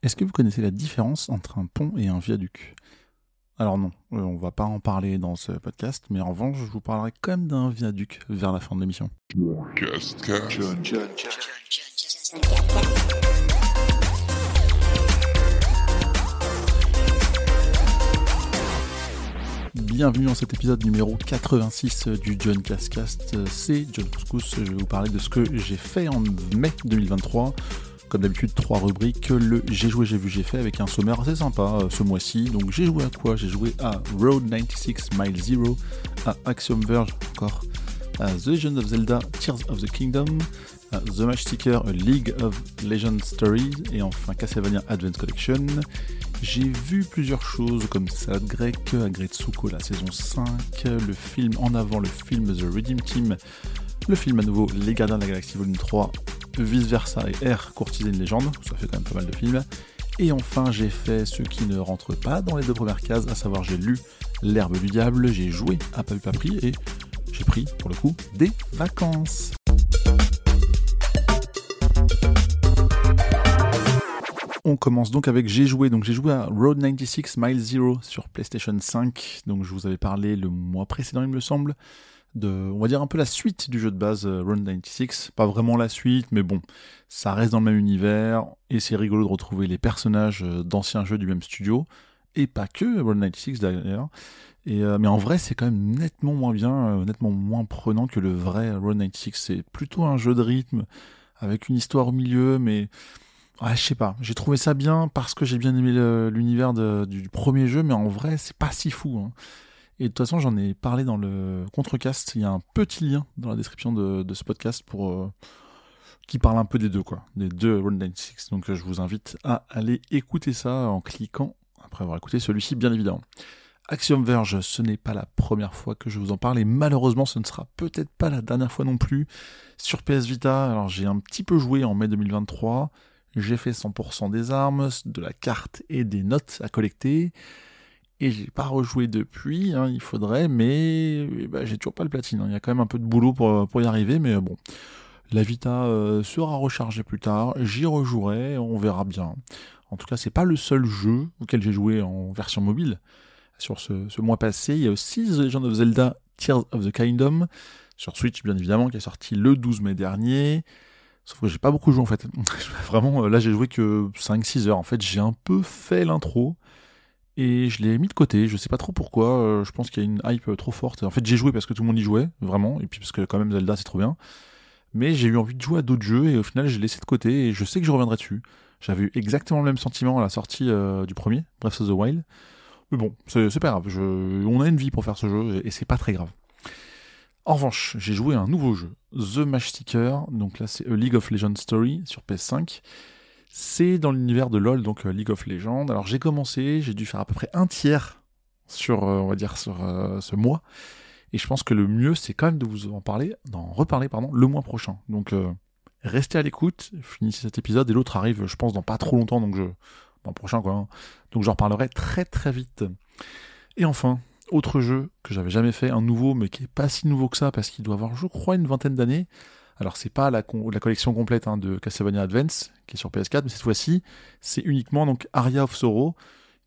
Est-ce que vous connaissez la différence entre un pont et un viaduc? Alors non, euh, on va pas en parler dans ce podcast, mais en revanche, je vous parlerai quand même d'un viaduc vers la fin de l'émission. Bienvenue dans cet épisode numéro 86 du John Cascast. C'est John Couscous. Je vais vous parler de ce que j'ai fait en mai 2023. Comme d'habitude, trois rubriques. Le j'ai joué, j'ai vu, j'ai fait avec un sommaire assez sympa euh, ce mois-ci. Donc j'ai joué à quoi? J'ai joué à Road 96 Mile Zero, à Axiom Verge encore, à The Legend of Zelda Tears of the Kingdom, à The Match A League of Legends Stories et enfin Castlevania Advance Collection. J'ai vu plusieurs choses comme Salade grecque, Agretsuko la saison 5, le film en avant, le film The Redeem Team, le film à nouveau Les Gardiens de la Galaxie Volume 3, Vice Versa et R Courtiser une légende, ça fait quand même pas mal de films. Et enfin, j'ai fait ce qui ne rentre pas dans les deux premières cases, à savoir j'ai lu L'herbe du diable, j'ai joué à Papu Papri et j'ai pris, pour le coup, des vacances. On commence donc avec j'ai joué. Donc j'ai joué à Road 96 Mile Zero sur PlayStation 5. Donc je vous avais parlé le mois précédent, il me semble de, on va dire un peu la suite du jeu de base euh, Run 96. Pas vraiment la suite, mais bon, ça reste dans le même univers et c'est rigolo de retrouver les personnages euh, d'anciens jeux du même studio et pas que Run 96 d'ailleurs. Euh, mais en vrai, c'est quand même nettement moins bien, nettement moins prenant que le vrai Run 96. C'est plutôt un jeu de rythme avec une histoire au milieu, mais ouais, je sais pas. J'ai trouvé ça bien parce que j'ai bien aimé l'univers du premier jeu, mais en vrai, c'est pas si fou. Hein. Et de toute façon, j'en ai parlé dans le contrecast. Il y a un petit lien dans la description de, ce podcast pour euh, qui parle un peu des deux, quoi, des deux Round 96. Donc, je vous invite à aller écouter ça en cliquant après avoir écouté celui-ci, bien évidemment. Axiom Verge, ce n'est pas la première fois que je vous en parle et malheureusement, ce ne sera peut-être pas la dernière fois non plus sur PS Vita. Alors, j'ai un petit peu joué en mai 2023. J'ai fait 100% des armes, de la carte et des notes à collecter et j'ai pas rejoué depuis, hein, il faudrait, mais bah, j'ai toujours pas le platine. Hein. Il y a quand même un peu de boulot pour, pour y arriver, mais bon. La Vita euh, sera rechargée plus tard, j'y rejouerai, on verra bien. En tout cas, c'est pas le seul jeu auquel j'ai joué en version mobile. Sur ce, mois passé, il y a aussi The Legend of Zelda Tears of the Kingdom, sur Switch bien évidemment, qui est sorti le 12 mai dernier. Sauf que j'ai pas beaucoup joué en fait. Vraiment, là j'ai joué que 5-6 heures. En fait, j'ai un peu fait l'intro et je l'ai mis de côté. Je sais pas trop pourquoi. Euh, je pense qu'il y a une hype trop forte. En fait, j'ai joué parce que tout le monde y jouait, vraiment, et puis parce que quand même Zelda c'est trop bien. Mais j'ai eu envie de jouer à d'autres jeux et au final j'ai laissé de côté et je sais que je reviendrai dessus. J'avais eu exactement le même sentiment à la sortie euh, du premier, Breath of the Wild. Mais bon, c'est pas grave. On a une vie pour faire ce jeu et c'est pas très grave. En revanche, j'ai joué à un nouveau jeu, The Match Seeker. Donc là, c'est League of Legends Story sur PS5. C'est dans l'univers de LoL, donc euh, League of Legends. Alors j'ai commencé, j'ai dû faire à peu près un tiers sur, euh, on va dire, sur euh, ce mois. Et je pense que le mieux, c'est quand même de vous en parler, d'en reparler, pardon, le mois prochain. Donc restez à l'écoute, finissez cet épisode et l'autre arrive, je pense, dans pas trop longtemps, donc je, dans prochain quoi. Hein. Donc j'en reparlerai très très vite. Et enfin, autre jeu que j'avais jamais fait, un nouveau, mais qui est pas si nouveau que ça, parce qu'il doit avoir, je crois, une vingtaine d'années. Alors c'est pas la, collection complète hein, de Castlevania Advance qui est sur PS4, mais cette fois-ci c'est uniquement donc Aria of Sorrow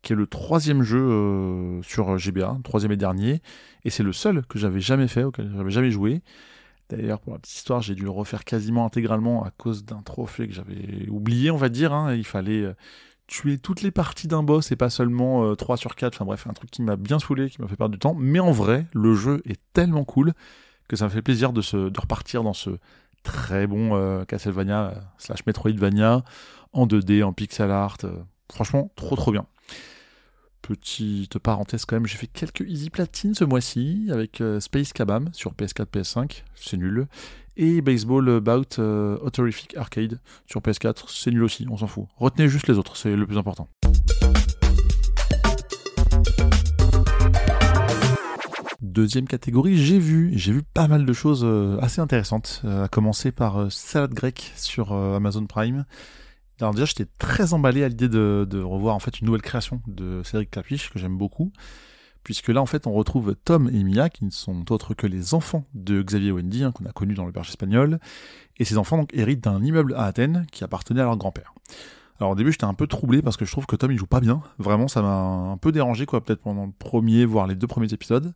qui est le troisième jeu euh, sur GBA, troisième et dernier, et c'est le seul que j'avais jamais fait, auquel j'avais jamais joué. D'ailleurs, pour la petite histoire, j'ai dû le refaire quasiment intégralement à cause d'un trophée que j'avais oublié, on va dire. Hein. Il fallait euh, tuer toutes les parties d'un boss et pas seulement 3 euh, sur 4. Enfin bref, un truc qui m'a bien saoulé, qui m'a fait perdre du temps. Mais en vrai, le jeu est tellement cool que ça me fait plaisir de, se, de repartir dans ce très bon euh, Castlevania euh, slash Metroidvania en 2D, en pixel art. Euh, franchement, trop trop bien. Petite parenthèse quand même, j'ai fait quelques easy platines ce mois-ci avec Space Kabam sur PS4, PS5, c'est nul. Et Baseball Bout Autorific Arcade sur PS4, c'est nul aussi, on s'en fout. Retenez juste les autres, c'est le plus important. Deuxième catégorie, j'ai vu, j'ai vu pas mal de choses euh, assez intéressantes, euh, à commencer par euh, Salade grecque sur Amazon Prime. Alors déjà, j'étais très emballé à l'idée de, revoir en fait une nouvelle création de Cédric Clapiche que j'aime beaucoup, puisque là en fait on retrouve Tom et Mia qui ne sont autres que les enfants de Xavier Wendy hein, qu'on a connu dans le Berge espagnol, et ces enfants donc héritent d'un immeuble à Athènes qui appartenait à leur grand-père. Alors au début j'étais un peu troublé parce que je trouve que Tom il joue pas bien. Vraiment ça m'a un peu dérangé quoi, peut-être pendant le premier, voire les deux premiers épisodes.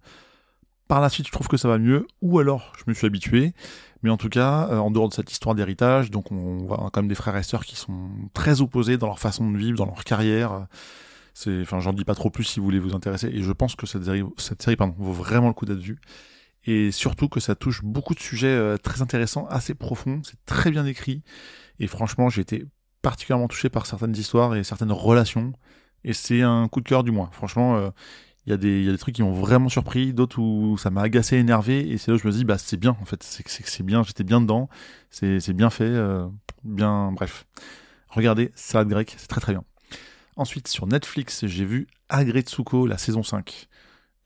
Par la suite je trouve que ça va mieux, ou alors je me suis habitué. Mais en tout cas, euh, en dehors de cette histoire d'héritage, donc on voit quand même des frères et sœurs qui sont très opposés dans leur façon de vivre, dans leur carrière. C'est, enfin, j'en dis pas trop plus si vous voulez vous intéresser. Et je pense que cette série, cette série, pardon, vaut vraiment le coup d'être vue. Et surtout que ça touche beaucoup de sujets euh, très intéressants, assez profonds. C'est très bien écrit. Et franchement, j'ai été particulièrement touché par certaines histoires et certaines relations. Et c'est un coup de cœur du mois. Franchement, euh, il y, a des, trucs qui m'ont vraiment surpris, d'autres où ça m'a agacé, énervé, et c'est là où je me dis, bah c'est bien, en fait, c'est bien, j'étais bien dedans, c'est bien fait, euh, bien, bref. Regardez, Salade grecque, c'est très très bien. Ensuite, sur Netflix, j'ai vu Agretsuko, la saison 5.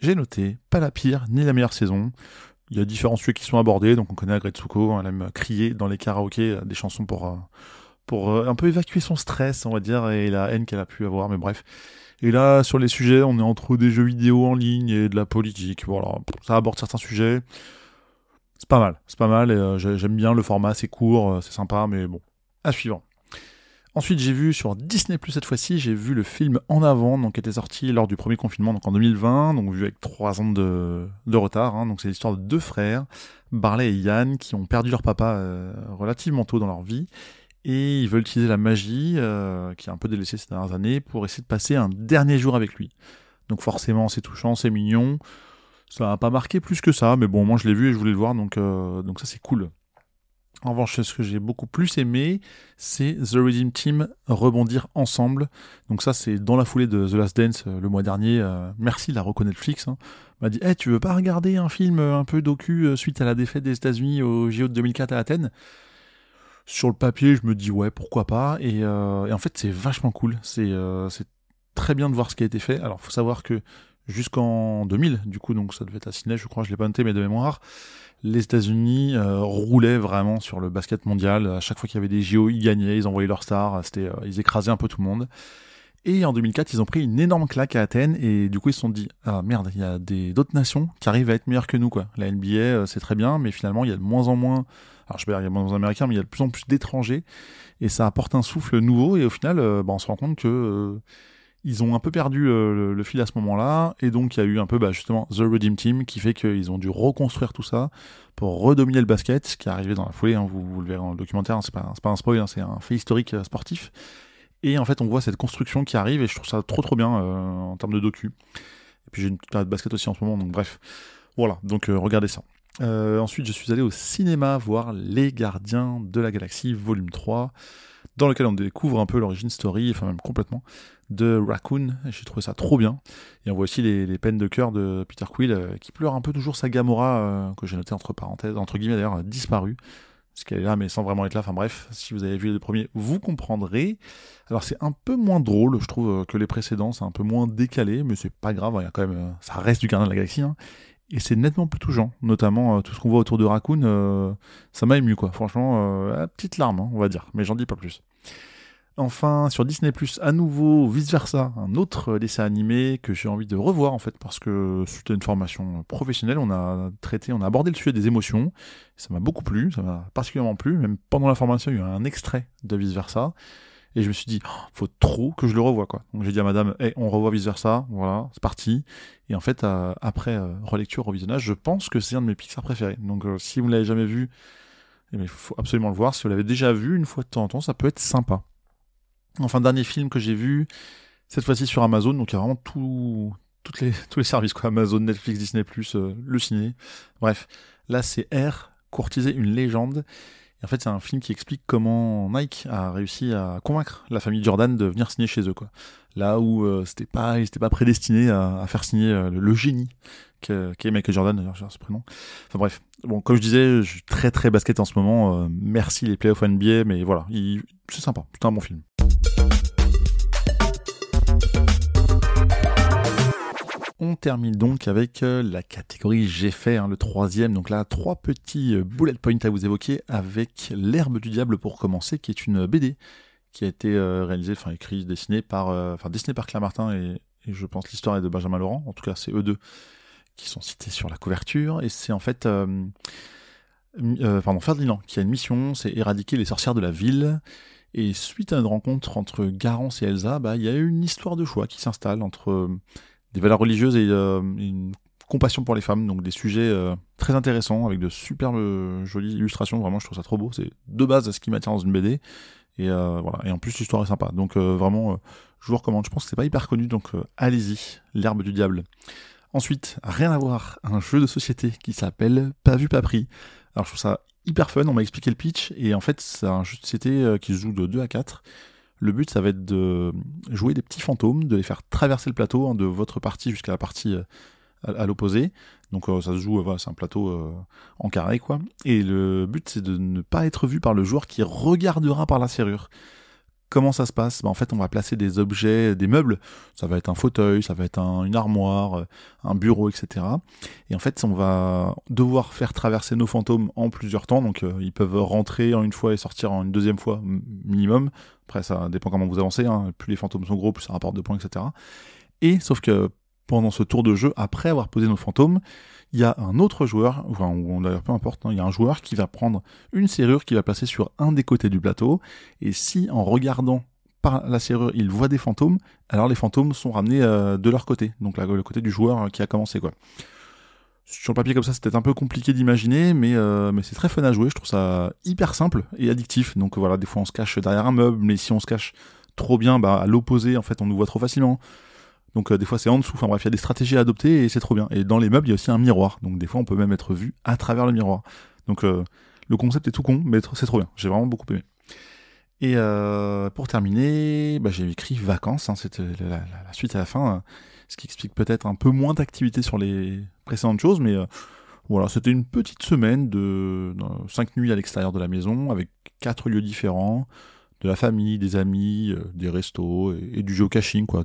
J'ai noté, pas la pire, ni la meilleure saison. Il y a différents sujets qui sont abordés, donc on connaît Agretsuko, elle aime crier dans les karaokés euh, des chansons pour, euh, pour un peu évacuer son stress, on va dire, et la haine qu'elle a pu avoir, mais bref. Et là, sur les sujets, on est entre des jeux vidéo en ligne et de la politique. Voilà, ça aborde certains sujets. C'est pas mal, c'est pas mal. Euh, j'aime bien le format, c'est court, euh, c'est sympa, mais bon, à suivant. Ensuite, j'ai vu sur Disney Plus cette fois-ci, j'ai vu le film En avant, donc qui était sorti lors du premier confinement, donc en 2020, donc vu avec trois ans de, de retard. Hein, donc c'est l'histoire de deux frères, Barley et Yann, qui ont perdu leur papa euh, relativement tôt dans leur vie et ils veulent utiliser la magie, euh, qui est un peu délaissée ces dernières années, pour essayer de passer un dernier jour avec lui. Donc forcément, c'est touchant, c'est mignon. Ça n'a pas marqué plus que ça, mais bon, moi je l'ai vu et je voulais le voir, donc, euh, donc ça c'est cool. En revanche, ce que j'ai beaucoup plus aimé, c'est The Redeem Team rebondir ensemble. Donc ça, c'est dans la foulée de The Last Dance euh, le mois dernier. merci la reconnaître Netflix. Hein. m'a dit, hey, tu veux pas regarder un film un peu docu suite à la défaite des États-Unis au JO de 2004 à Athènes? Sur le papier, je me dis ouais, pourquoi pas. Et, euh, en fait, c'est vachement cool. Euh, c'est très bien de voir ce qui a été fait. Alors, faut savoir que jusqu'en 2000, du coup, donc ça devait être à Sydney, je crois, je l'ai pas noté, mais de mémoire, les États-Unis euh, roulaient vraiment sur le basket mondial. À chaque fois qu'il y avait des JO, ils gagnaient, ils envoyaient leurs stars, c'était, ils écrasaient un peu tout le monde. Et en 2004, ils ont pris une énorme claque à Athènes et du coup ils se sont dit ah merde, il y a d'autres nations qui arrivent à être meilleures que nous quoi. La NBA c'est très bien, mais finalement il y a de moins en moins alors je sais pas, il y a moins d'Américains, mais il y a de plus en plus d'étrangers, et ça apporte un souffle nouveau, et au final, euh, bah, on se rend compte que euh, ils ont un peu perdu euh, le, fil à ce moment-là, et donc il y a eu un peu bah, justement The Redeem Team qui fait qu'ils ont dû reconstruire tout ça pour redominer le basket, ce qui est arrivé dans la foulée, hein, vous, le verrez dans le documentaire, hein, c'est pas, pas un spoil, hein, c'est un fait historique sportif. Et en fait, on voit cette construction qui arrive, et je trouve ça trop trop bien en termes de docu. Et puis j'ai une petite de basket aussi en ce moment, donc bref. Voilà, donc regardez ça. Euh, ensuite, je suis allé au cinéma voir Les Gardiens de la Galaxie, volume 3, dans lequel on découvre un peu l'origine story, enfin même complètement, de Raccoon. J'ai trouvé ça trop bien. Et on voit aussi les, peines de cœur de Peter Quill, euh, qui pleure un peu toujours sa Gamora, euh, que j'ai noté entre parenthèses, entre guillemets d'ailleurs, disparue. Parce qu'elle est là, mais sans vraiment être là. Enfin bref, si vous avez vu les premiers, vous comprendrez. Alors c'est un peu moins drôle, je trouve, que les précédents. C'est un peu moins décalé, mais c'est pas grave. Il y a quand même, ça reste du Gardien de la Galaxie. Hein et c'est nettement plus touchant, notamment euh, tout ce qu'on voit autour de Raccoon, euh, ça m'a ému quoi. Franchement, euh, petite larme, hein, on va dire, mais j'en dis pas plus. Enfin, sur Disney à nouveau, vice versa, un autre dessin animé que j'ai envie de revoir en fait parce que c'était une formation professionnelle. On a traité, on a abordé le sujet des émotions. Ça m'a beaucoup plu, ça m'a particulièrement plu. Même pendant la formation, il y a un extrait de vice versa. Et je me suis dit, oh, faut trop que je le revoie, quoi. Donc j'ai dit à madame, on revoit vice versa, voilà, c'est parti. Et en fait, euh, après euh, relecture, revisionnage, je pense que c'est un de mes Pixar préférés. Donc euh, si vous ne l'avez jamais vu, eh il faut absolument le voir. Si vous l'avez déjà vu une fois de temps en temps, ça peut être sympa. Enfin, dernier film que j'ai vu, cette fois-ci sur Amazon, donc il y a vraiment tout, les, tous les services, quoi. Amazon, Netflix, Disney+, le ciné. Bref, là c'est R, courtiser une légende en fait, c'est un film qui explique comment Nike a réussi à convaincre la famille Jordan de venir signer chez eux, quoi. Là où euh, c'était pas, ils pas prédestinés à, faire signer euh, le, génie qui est Michael Jordan, d'ailleurs, j'ai ce prénom. Enfin bref, bon, comme je disais, je suis très très basket en ce moment. Euh, merci les playoffs NBA, mais voilà, c'est sympa, c'est un bon film. On termine donc avec euh, la catégorie J'ai fait, hein, le troisième. Donc là, trois petits euh, bullet points à vous évoquer avec L'herbe du diable pour commencer, qui est une BD qui a été euh, réalisée, enfin écrite, dessinée par, enfin dessinée par Claire Martin et, je pense l'histoire est de Benjamin Laurent. En tout cas, c'est eux deux qui sont cités sur la couverture et c'est en fait, pardon, Ferdinand qui a une mission, c'est éradiquer les sorcières de la ville Et suite à une rencontre entre Garance et Elsa, bah, il y a une histoire de choix qui s'installe entre des valeurs religieuses et euh, une compassion pour les femmes, donc des sujets euh, très intéressants avec de superbes jolies illustrations. Vraiment, je trouve ça trop beau. C'est de base ce qui m'attire dans une BD. Et voilà. Et en plus, l'histoire est sympa. Donc vraiment, je vous recommande. Je pense que c'est pas hyper connu, donc allez-y. L'herbe du diable. Ensuite, rien à voir, un jeu de société qui s'appelle Pas vu pas pris. Alors je trouve ça hyper fun, on m'a expliqué le pitch, et en fait c'est un jeu de société euh, qui se joue de 2 à 4. Le but ça va être de jouer des petits fantômes, de les faire traverser le plateau hein, de votre partie jusqu'à la partie euh, à, l'opposé. Donc euh, ça se joue, voilà, c'est un plateau en carré quoi. Et le but c'est de ne pas être vu par le joueur qui regardera par la serrure. Comment ça se passe? Bah, En fait, on va placer des objets, des meubles. Ça va être un fauteuil, ça va être une armoire, euh, un bureau, etc. Et en fait, on va devoir faire traverser nos fantômes en plusieurs temps. Donc, euh, ils peuvent rentrer en une fois et sortir en une deuxième fois minimum. Après, ça dépend comment vous avancez. Hein. Plus les fantômes sont gros, plus ça rapporte de points, etc. Et sauf que pendant ce tour de jeu, après avoir posé nos fantômes, il y a un autre joueur, enfin, d'ailleurs peu importe, hein, il y a un joueur qui va prendre une serrure qui va placer sur un des côtés du plateau, et si en regardant par la serrure il voit des fantômes, alors les fantômes sont ramenés euh, de leur côté, donc le côté du joueur qui a commencé. Sur le papier comme ça, peut-être un peu compliqué d'imaginer, mais, euh, mais c'est très fun à jouer. Je trouve ça hyper simple et addictif. Donc voilà, des fois on se cache derrière un meuble, mais si on se cache trop bien, bah, à l'opposé, en fait, on nous voit trop facilement. Donc euh, des fois c'est en dessous, enfin bref, il y a des stratégies à adopter et c'est trop bien. Et dans les meubles, il y a aussi un miroir, donc des fois on peut même être vu à travers le miroir. Donc euh, le concept est tout con, mais c'est trop bien. J'ai vraiment beaucoup aimé. Et euh, pour terminer, bah, j'ai écrit vacances, hein, c'était la, suite à la fin, ce qui explique peut-être un peu moins d'activité sur les précédentes choses, mais voilà, c'était une petite semaine de, cinq nuits à l'extérieur de la maison avec quatre lieux différents, de la famille, des amis, des restos et, du geocaching, quoi,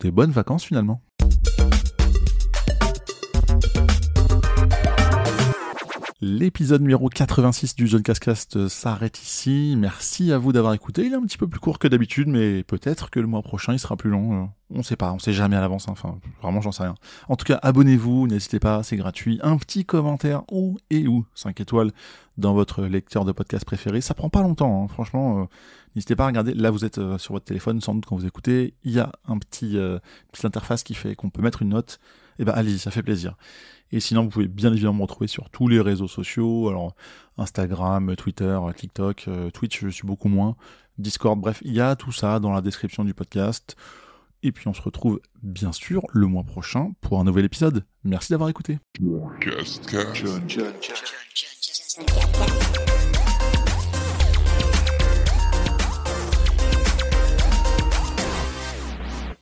des bonnes vacances finalement. L'épisode numéro 86 du Jeune Cascast s'arrête ici. Merci à vous d'avoir écouté. Il est un petit peu plus court que d'habitude, mais peut-être que le mois prochain il sera plus long. Euh, on sait pas, on sait jamais à l'avance. Hein. Enfin, vraiment, j'en sais rien. En tout cas, abonnez-vous, n'hésitez pas, c'est gratuit. Un petit commentaire ou et ou 5 étoiles dans votre lecteur de podcast préféré. Ça prend pas longtemps, hein. franchement. Euh, n'hésitez pas à regarder. Là, vous êtes euh, sur votre téléphone, sans doute quand vous écoutez. Il y a un petit petite interface qui fait qu'on peut mettre une note. Et eh ben, allez, ça fait plaisir. Et sinon, vous pouvez bien évidemment me retrouver sur tous les réseaux sociaux, alors Instagram, Twitter, TikTok, euh, Twitch, je suis beaucoup moins, Discord, bref, il y a tout ça dans la description du podcast. Et puis on se retrouve bien sûr le mois prochain pour un nouvel épisode. Merci d'avoir écouté.